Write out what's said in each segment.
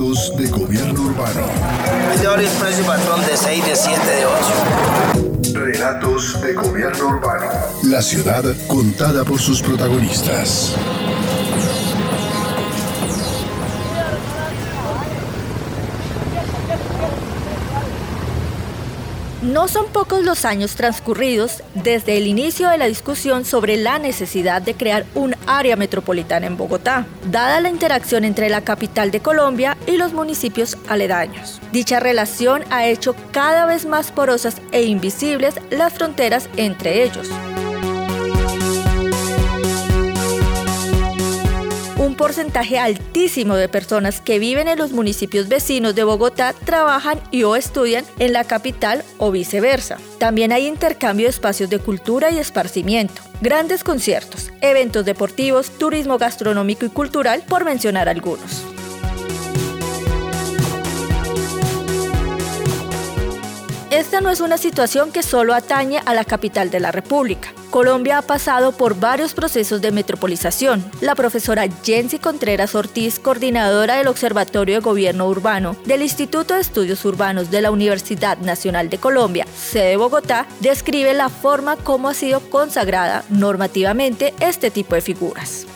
Relatos de gobierno urbano. Es de horario expreso y patrón de 6, de 7, de 8. Relatos de gobierno urbano. La ciudad contada por sus protagonistas. No son pocos los años transcurridos desde el inicio de la discusión sobre la necesidad de crear un área metropolitana en Bogotá, dada la interacción entre la capital de Colombia y los municipios aledaños. Dicha relación ha hecho cada vez más porosas e invisibles las fronteras entre ellos. Un porcentaje altísimo de personas que viven en los municipios vecinos de Bogotá trabajan y o estudian en la capital o viceversa. También hay intercambio de espacios de cultura y esparcimiento, grandes conciertos, eventos deportivos, turismo gastronómico y cultural, por mencionar algunos. Esta no es una situación que solo atañe a la capital de la República. Colombia ha pasado por varios procesos de metropolización. La profesora Jensi Contreras Ortiz, coordinadora del Observatorio de Gobierno Urbano del Instituto de Estudios Urbanos de la Universidad Nacional de Colombia, sede Bogotá, describe la forma como ha sido consagrada normativamente este tipo de figuras.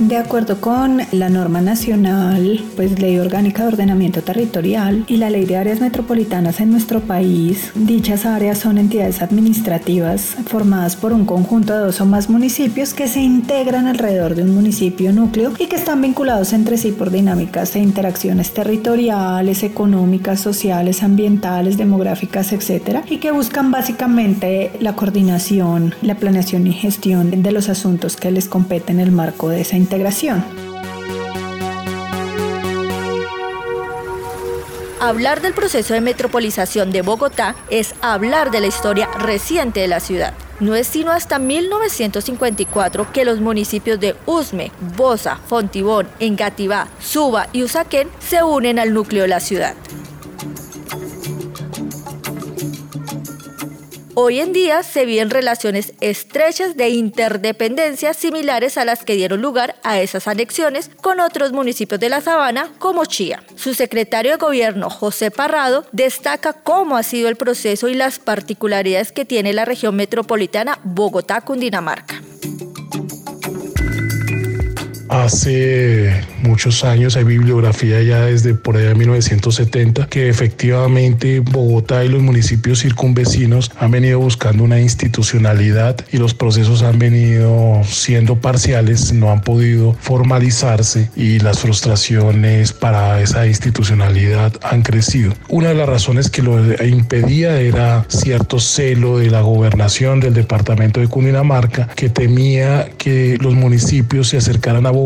De acuerdo con la norma nacional, pues ley orgánica de ordenamiento territorial y la ley de áreas metropolitanas en nuestro país, dichas áreas son entidades administrativas formadas por un conjunto de dos o más municipios que se integran alrededor de un municipio núcleo y que están vinculados entre sí por dinámicas e interacciones territoriales, económicas, sociales, ambientales, demográficas, etc. y que buscan básicamente la coordinación, la planeación y gestión de los asuntos que les competen en el marco de esa integración integración. Hablar del proceso de metropolización de Bogotá es hablar de la historia reciente de la ciudad. No es sino hasta 1954 que los municipios de Usme, Bosa, Fontibón, Engativá, Suba y Usaquén se unen al núcleo de la ciudad. Hoy en día se viven relaciones estrechas de interdependencia similares a las que dieron lugar a esas anexiones con otros municipios de la sabana como Chía. Su secretario de gobierno, José Parrado, destaca cómo ha sido el proceso y las particularidades que tiene la región metropolitana Bogotá-Cundinamarca. Hace muchos años hay bibliografía ya desde por allá de 1970 que efectivamente Bogotá y los municipios circunvecinos han venido buscando una institucionalidad y los procesos han venido siendo parciales, no han podido formalizarse y las frustraciones para esa institucionalidad han crecido. Una de las razones que lo impedía era cierto celo de la gobernación del departamento de Cundinamarca que temía que los municipios se acercaran a Bogotá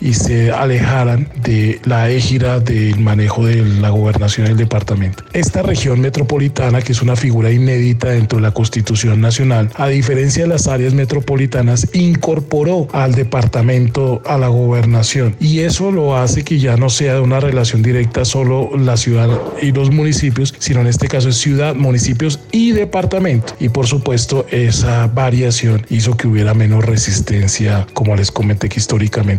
y se alejaran de la égira del manejo de la gobernación del departamento. Esta región metropolitana, que es una figura inédita dentro de la Constitución Nacional, a diferencia de las áreas metropolitanas, incorporó al departamento a la gobernación y eso lo hace que ya no sea una relación directa solo la ciudad y los municipios, sino en este caso es ciudad, municipios y departamento. Y por supuesto esa variación hizo que hubiera menos resistencia, como les comenté que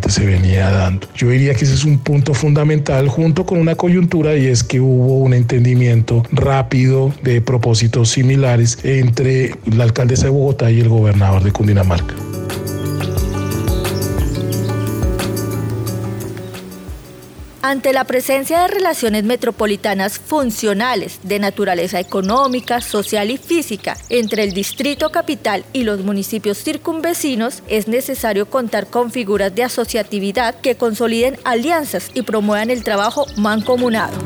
se venía dando. Yo diría que ese es un punto fundamental junto con una coyuntura y es que hubo un entendimiento rápido de propósitos similares entre la alcaldesa de Bogotá y el gobernador de Cundinamarca. Ante la presencia de relaciones metropolitanas funcionales de naturaleza económica, social y física entre el distrito capital y los municipios circunvecinos, es necesario contar con figuras de asociatividad que consoliden alianzas y promuevan el trabajo mancomunado.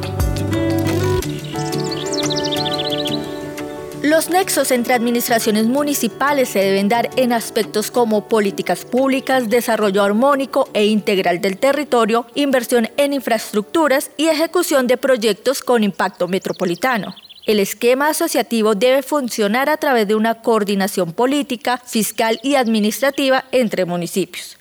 Los nexos entre administraciones municipales se deben dar en aspectos como políticas públicas, desarrollo armónico e integral del territorio, inversión en infraestructuras y ejecución de proyectos con impacto metropolitano. El esquema asociativo debe funcionar a través de una coordinación política, fiscal y administrativa entre municipios.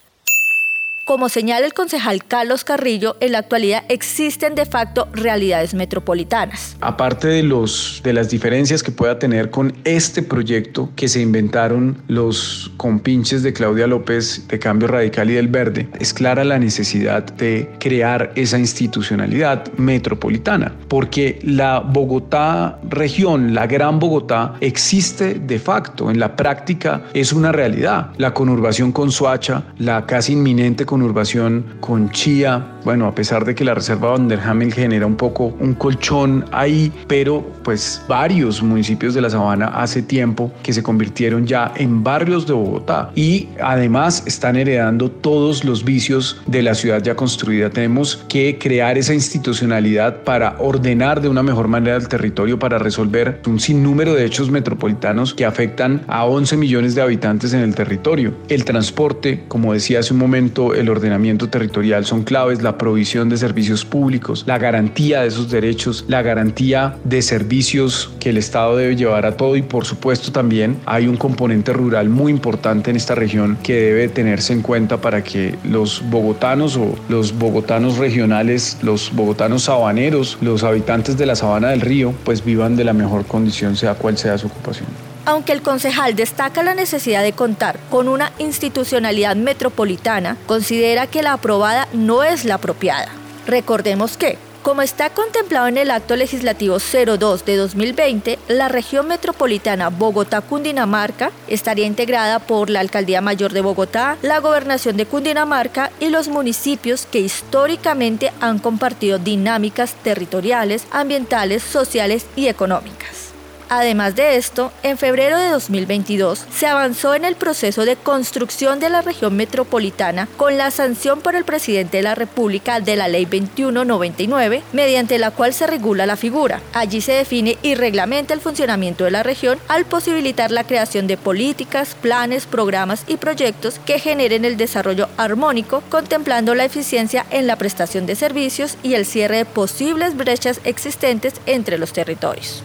Como señala el concejal Carlos Carrillo, en la actualidad existen de facto realidades metropolitanas. Aparte de, los, de las diferencias que pueda tener con este proyecto que se inventaron los compinches de Claudia López de Cambio Radical y del Verde, es clara la necesidad de crear esa institucionalidad metropolitana, porque la Bogotá región, la Gran Bogotá, existe de facto, en la práctica es una realidad. La conurbación con Soacha, la casi inminente conurbación con Chía, bueno, a pesar de que la reserva Vanderhamel genera un poco un colchón ahí, pero pues varios municipios de la Sabana hace tiempo que se convirtieron ya en barrios de Bogotá y además están heredando todos los vicios de la ciudad ya construida. Tenemos que crear esa institucionalidad para ordenar de una mejor manera el territorio, para resolver un sinnúmero de hechos metropolitanos que afectan a 11 millones de habitantes en el territorio. El transporte, como decía hace un momento, el ordenamiento territorial son claves, la provisión de servicios públicos, la garantía de esos derechos, la garantía de servicios que el Estado debe llevar a todo y por supuesto también hay un componente rural muy importante en esta región que debe tenerse en cuenta para que los bogotanos o los bogotanos regionales, los bogotanos sabaneros, los habitantes de la sabana del río, pues vivan de la mejor condición sea cual sea su ocupación. Aunque el concejal destaca la necesidad de contar con una institucionalidad metropolitana, considera que la aprobada no es la apropiada. Recordemos que, como está contemplado en el Acto Legislativo 02 de 2020, la región metropolitana Bogotá-Cundinamarca estaría integrada por la Alcaldía Mayor de Bogotá, la Gobernación de Cundinamarca y los municipios que históricamente han compartido dinámicas territoriales, ambientales, sociales y económicas. Además de esto, en febrero de 2022 se avanzó en el proceso de construcción de la región metropolitana con la sanción por el presidente de la República de la Ley 2199, mediante la cual se regula la figura. Allí se define y reglamenta el funcionamiento de la región al posibilitar la creación de políticas, planes, programas y proyectos que generen el desarrollo armónico, contemplando la eficiencia en la prestación de servicios y el cierre de posibles brechas existentes entre los territorios.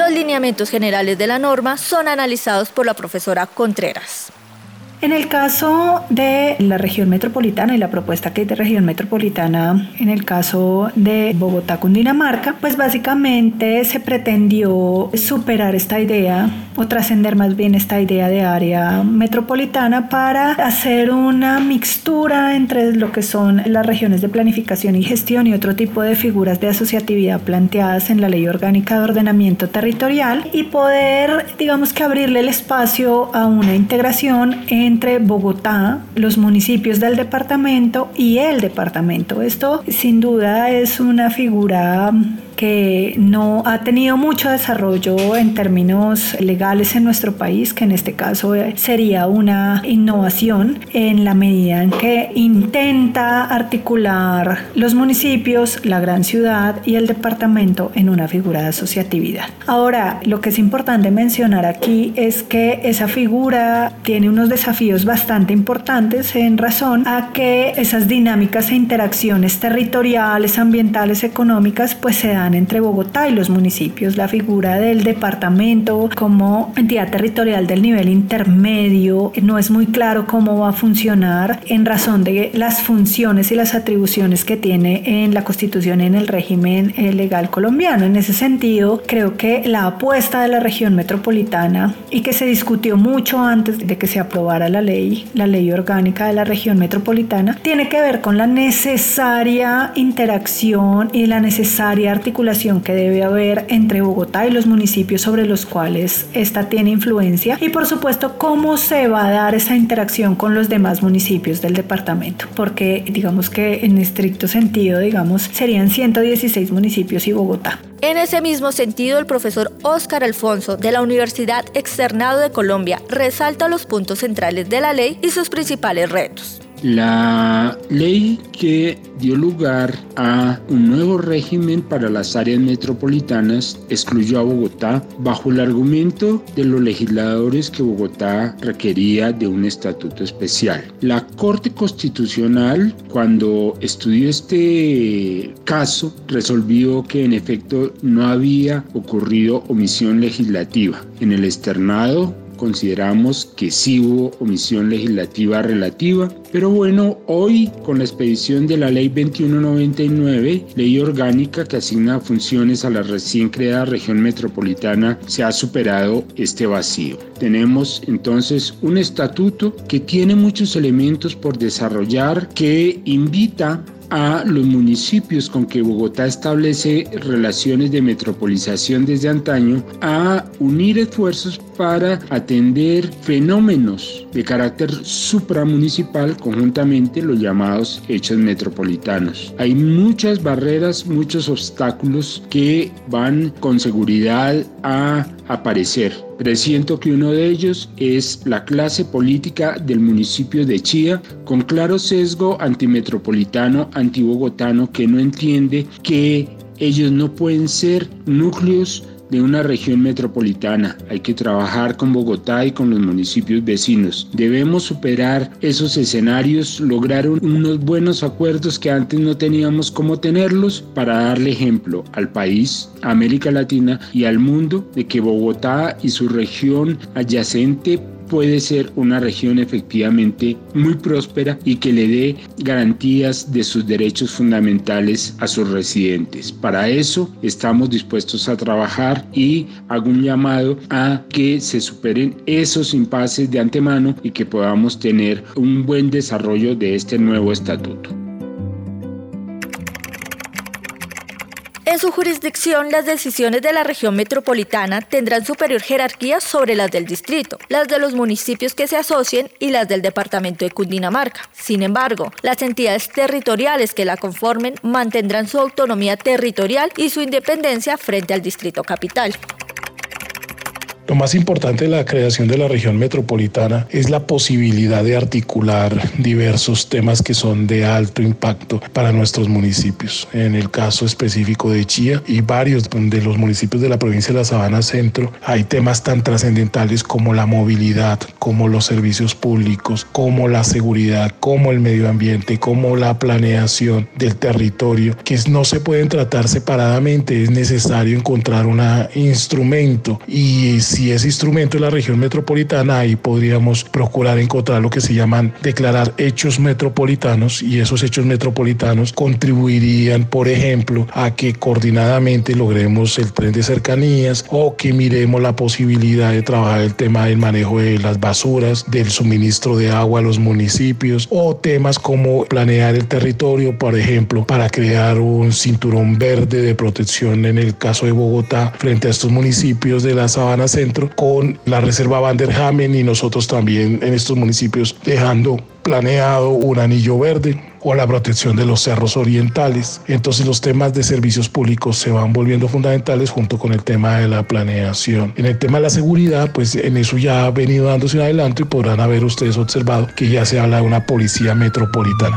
Los lineamientos generales de la norma son analizados por la profesora Contreras. En el caso de la región metropolitana y la propuesta que hay de región metropolitana, en el caso de Bogotá, Cundinamarca, pues básicamente se pretendió superar esta idea o trascender más bien esta idea de área metropolitana para hacer una mixtura entre lo que son las regiones de planificación y gestión y otro tipo de figuras de asociatividad planteadas en la Ley Orgánica de Ordenamiento Territorial y poder, digamos que abrirle el espacio a una integración en entre Bogotá, los municipios del departamento y el departamento. Esto sin duda es una figura que no ha tenido mucho desarrollo en términos legales en nuestro país, que en este caso eh, sería una innovación en la medida en que intenta articular los municipios, la gran ciudad y el departamento en una figura de asociatividad. Ahora, lo que es importante mencionar aquí es que esa figura tiene unos desafíos bastante importantes en razón a que esas dinámicas e interacciones territoriales, ambientales, económicas, pues se dan entre Bogotá y los municipios. La figura del departamento como entidad territorial del nivel intermedio no es muy claro cómo va a funcionar en razón de las funciones y las atribuciones que tiene en la constitución y en el régimen eh, legal colombiano. En ese sentido, creo que la apuesta de la región metropolitana y que se discutió mucho antes de que se aprobara la ley, la ley orgánica de la región metropolitana, tiene que ver con la necesaria interacción y la necesaria articulación que debe haber entre Bogotá y los municipios sobre los cuales esta tiene influencia y por supuesto cómo se va a dar esa interacción con los demás municipios del departamento, porque digamos que en estricto sentido, digamos, serían 116 municipios y Bogotá. En ese mismo sentido, el profesor Óscar Alfonso de la Universidad Externado de Colombia resalta los puntos centrales de la ley y sus principales retos. La ley que dio lugar a un nuevo régimen para las áreas metropolitanas excluyó a Bogotá bajo el argumento de los legisladores que Bogotá requería de un estatuto especial. La Corte Constitucional, cuando estudió este caso, resolvió que en efecto no había ocurrido omisión legislativa. En el externado consideramos que sí hubo omisión legislativa relativa, pero bueno, hoy con la expedición de la ley 2199, ley orgánica que asigna funciones a la recién creada región metropolitana, se ha superado este vacío. Tenemos entonces un estatuto que tiene muchos elementos por desarrollar, que invita a los municipios con que Bogotá establece relaciones de metropolización desde antaño a unir esfuerzos para atender fenómenos de carácter supramunicipal conjuntamente los llamados hechos metropolitanos. Hay muchas barreras, muchos obstáculos que van con seguridad a aparecer. Presiento que uno de ellos es la clase política del municipio de Chía, con claro sesgo antimetropolitano, antibogotano, que no entiende que ellos no pueden ser núcleos de una región metropolitana. Hay que trabajar con Bogotá y con los municipios vecinos. Debemos superar esos escenarios, lograr unos buenos acuerdos que antes no teníamos cómo tenerlos para darle ejemplo al país, a América Latina y al mundo de que Bogotá y su región adyacente puede ser una región efectivamente muy próspera y que le dé garantías de sus derechos fundamentales a sus residentes. Para eso estamos dispuestos a trabajar y hago un llamado a que se superen esos impases de antemano y que podamos tener un buen desarrollo de este nuevo estatuto. En su jurisdicción, las decisiones de la región metropolitana tendrán superior jerarquía sobre las del distrito, las de los municipios que se asocien y las del departamento de Cundinamarca. Sin embargo, las entidades territoriales que la conformen mantendrán su autonomía territorial y su independencia frente al distrito capital. Lo más importante de la creación de la región metropolitana es la posibilidad de articular diversos temas que son de alto impacto para nuestros municipios. En el caso específico de Chía y varios de los municipios de la provincia de la Sabana Centro, hay temas tan trascendentales como la movilidad, como los servicios públicos, como la seguridad, como el medio ambiente, como la planeación del territorio, que no se pueden tratar separadamente. Es necesario encontrar un instrumento y si ese instrumento es la región metropolitana, ahí podríamos procurar encontrar lo que se llaman declarar hechos metropolitanos y esos hechos metropolitanos contribuirían, por ejemplo, a que coordinadamente logremos el tren de cercanías o que miremos la posibilidad de trabajar el tema del manejo de las basuras, del suministro de agua a los municipios o temas como planear el territorio, por ejemplo, para crear un cinturón verde de protección en el caso de Bogotá frente a estos municipios de la Sabana Con la Reserva Van der Hamen y nosotros también en estos municipios dejando planeado un anillo verde o la protección de los cerros orientales. Entonces los temas de servicios públicos se van volviendo fundamentales junto con el tema de la planeación. En el tema de la seguridad, pues en eso ya ha venido dándose un adelanto y podrán haber ustedes observado que ya se habla de una policía metropolitana.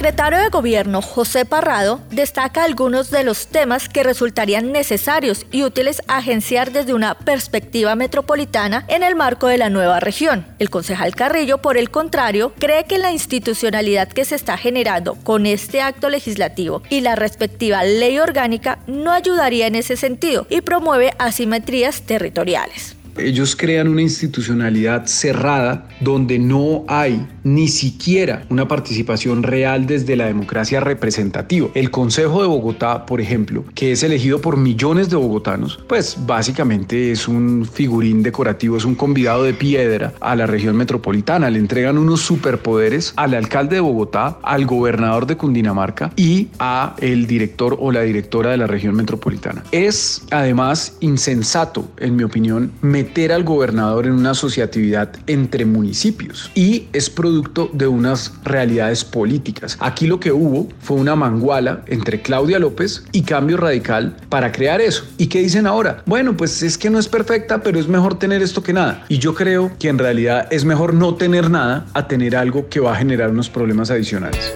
Secretario de Gobierno, José Parrado, destaca algunos de los temas que resultarían necesarios y útiles agenciar desde una perspectiva metropolitana en el marco de la nueva región. El concejal Carrillo, por el contrario, cree que la institucionalidad que se está generando con este acto legislativo y la respectiva ley orgánica no ayudaría en ese sentido y promueve asimetrías territoriales. Ellos crean una institucionalidad cerrada donde no hay ni siquiera una participación real desde la democracia representativa. El Consejo de Bogotá, por ejemplo, que es elegido por millones de bogotanos, pues básicamente es un figurín decorativo, es un convidado de piedra a la región metropolitana. Le entregan unos superpoderes al alcalde de Bogotá, al gobernador de Cundinamarca y a el director o la directora de la región metropolitana. Es además insensato, en mi opinión, meter al gobernador en una asociatividad entre municipios y es producto de unas realidades políticas. Aquí lo que hubo fue una manguala entre Claudia López y Cambio Radical para crear eso. ¿Y qué dicen ahora? Bueno, pues es que no es perfecta, pero es mejor tener esto que nada. Y yo creo que en realidad es mejor no tener nada a tener algo que va a generar unos problemas adicionales.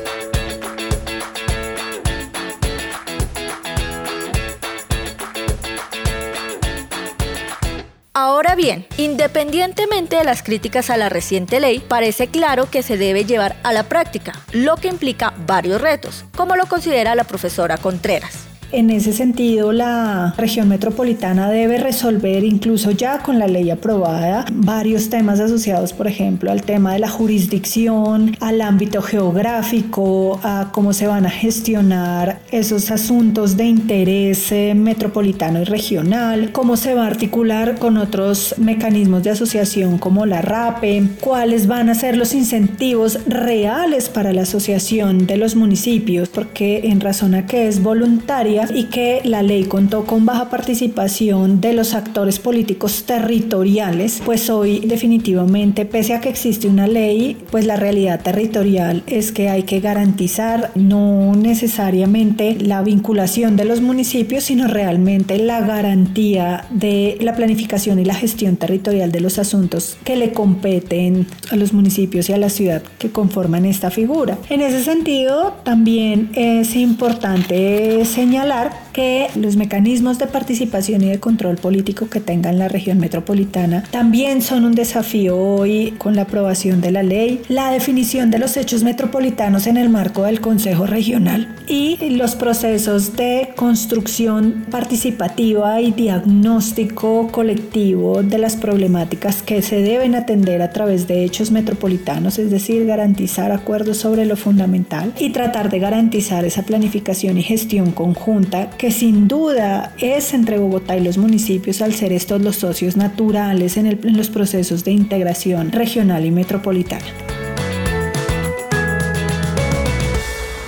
Bien, independientemente de las críticas a la reciente ley, parece claro que se debe llevar a la práctica, lo que implica varios retos, como lo considera la profesora Contreras. En ese sentido, la región metropolitana debe resolver, incluso ya con la ley aprobada, varios temas asociados, por ejemplo, al tema de la jurisdicción, al ámbito geográfico, a cómo se van a gestionar esos asuntos de interés eh, metropolitano y regional, cómo se va a articular con otros mecanismos de asociación como la RAPE, cuáles van a ser los incentivos reales para la asociación de los municipios, porque en razón a que es voluntaria, y que la ley contó con baja participación de los actores políticos territoriales, pues hoy definitivamente, pese a que existe una ley, pues la realidad territorial es que hay que garantizar no necesariamente la vinculación de los municipios, sino realmente la garantía de la planificación y la gestión territorial de los asuntos que le competen a los municipios y a la ciudad que conforman esta figura. En ese sentido, también es importante señalar señalar que los mecanismos de participación y de control político que tenga la región metropolitana también son un desafío hoy con la aprobación de la ley, la definición de los hechos metropolitanos en el marco del Consejo Regional y los procesos de construcción participativa y diagnóstico colectivo de las problemáticas que se deben atender a través de hechos metropolitanos, es decir, garantizar acuerdos sobre lo fundamental y tratar de garantizar esa planificación y gestión conjunta sin duda es entre Bogotá y los municipios al ser estos los socios naturales en los procesos de integración regional y metropolitana.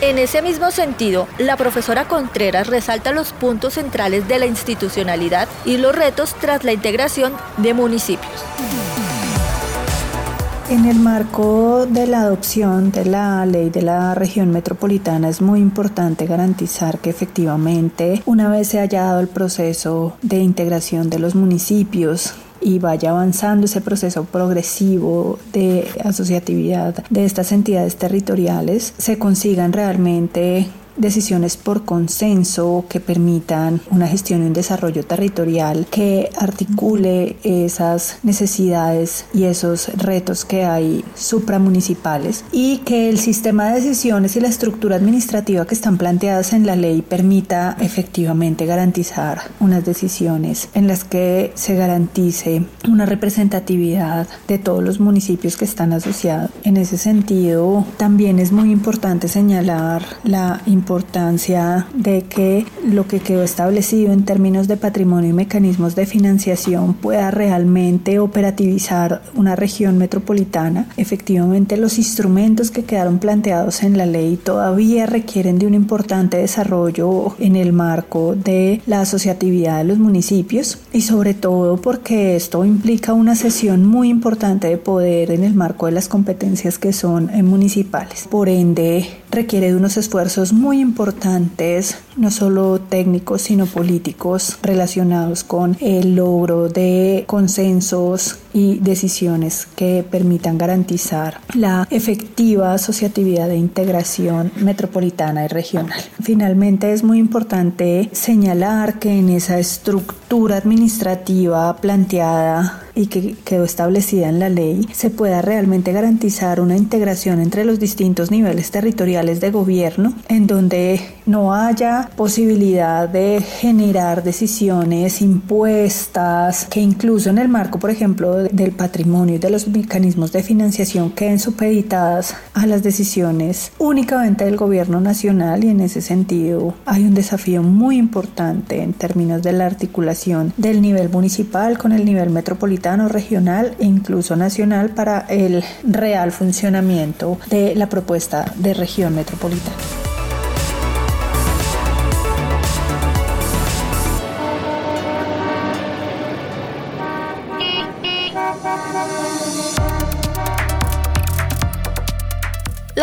En ese mismo sentido, la profesora Contreras resalta los puntos centrales de la institucionalidad y los retos tras la integración de municipios. En el marco de la adopción de la ley de la región metropolitana es muy importante garantizar que efectivamente una vez se haya dado el proceso de integración de los municipios y vaya avanzando ese proceso progresivo de asociatividad de estas entidades territoriales, se consigan realmente decisiones por consenso que permitan una gestión y un desarrollo territorial que articule esas necesidades y esos retos que hay supramunicipales y que el sistema de decisiones y la estructura administrativa que están planteadas en la ley permita efectivamente garantizar unas decisiones en las que se garantice una representatividad de todos los municipios que están asociados. En ese sentido, también es muy importante señalar la importancia importancia de que lo que quedó establecido en términos de patrimonio y mecanismos de financiación pueda realmente operativizar una región metropolitana. Efectivamente, los instrumentos que quedaron planteados en la ley todavía requieren de un importante desarrollo en el marco de la asociatividad de los municipios y sobre todo porque esto implica una sesión muy importante de poder en el marco de las competencias que son municipales. Por ende, requiere de unos esfuerzos muy importantes, no solo técnicos, sino políticos, relacionados con el logro de consensos y decisiones que permitan garantizar la efectiva asociatividad e integración metropolitana y regional. Finalmente es muy importante señalar que en esa estructura administrativa planteada y que quedó establecida en la ley, se pueda realmente garantizar una integración entre los distintos niveles territoriales de gobierno, en donde no haya posibilidad de generar decisiones impuestas, que incluso en el marco, por ejemplo, del patrimonio y de los mecanismos de financiación queden supeditadas a las decisiones únicamente del gobierno nacional y en ese sentido hay un desafío muy importante en términos de la articulación del nivel municipal con el nivel metropolitano, regional e incluso nacional para el real funcionamiento de la propuesta de región metropolitana.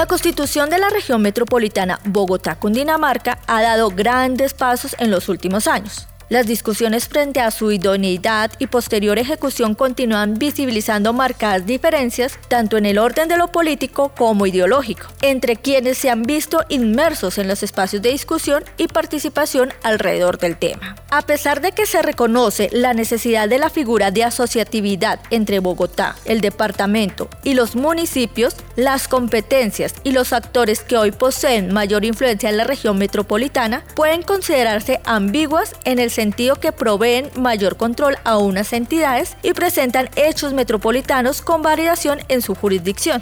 La constitución de la región metropolitana Bogotá-Cundinamarca ha dado grandes pasos en los últimos años. Las discusiones frente a su idoneidad y posterior ejecución continúan visibilizando marcadas diferencias tanto en el orden de lo político como ideológico, entre quienes se han visto inmersos en los espacios de discusión y participación alrededor del tema. A pesar de que se reconoce la necesidad de la figura de asociatividad entre Bogotá, el departamento y los municipios, las competencias y los actores que hoy poseen mayor influencia en la región metropolitana pueden considerarse ambiguas en el sentido que proveen mayor control a unas entidades y presentan hechos metropolitanos con variación en su jurisdicción.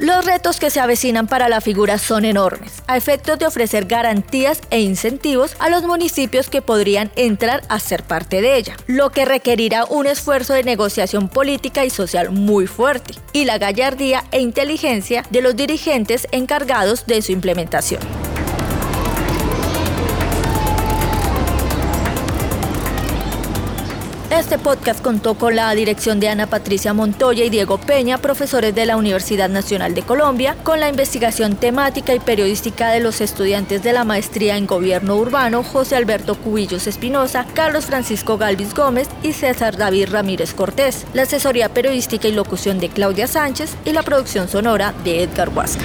Los retos que se avecinan para la figura son enormes, a efectos de ofrecer garantías e incentivos a los municipios que podrían entrar a ser parte de ella, lo que requerirá un esfuerzo de negociación política y social muy fuerte, y la gallardía e inteligencia de los dirigentes encargados de su implementación. Este podcast contó con la dirección de Ana Patricia Montoya y Diego Peña, profesores de la Universidad Nacional de Colombia, con la investigación temática y periodística de los estudiantes de la maestría en Gobierno Urbano, José Alberto Cubillos Espinosa, Carlos Francisco Galvis Gómez y César David Ramírez Cortés, la asesoría periodística y locución de Claudia Sánchez y la producción sonora de Edgar Huasca.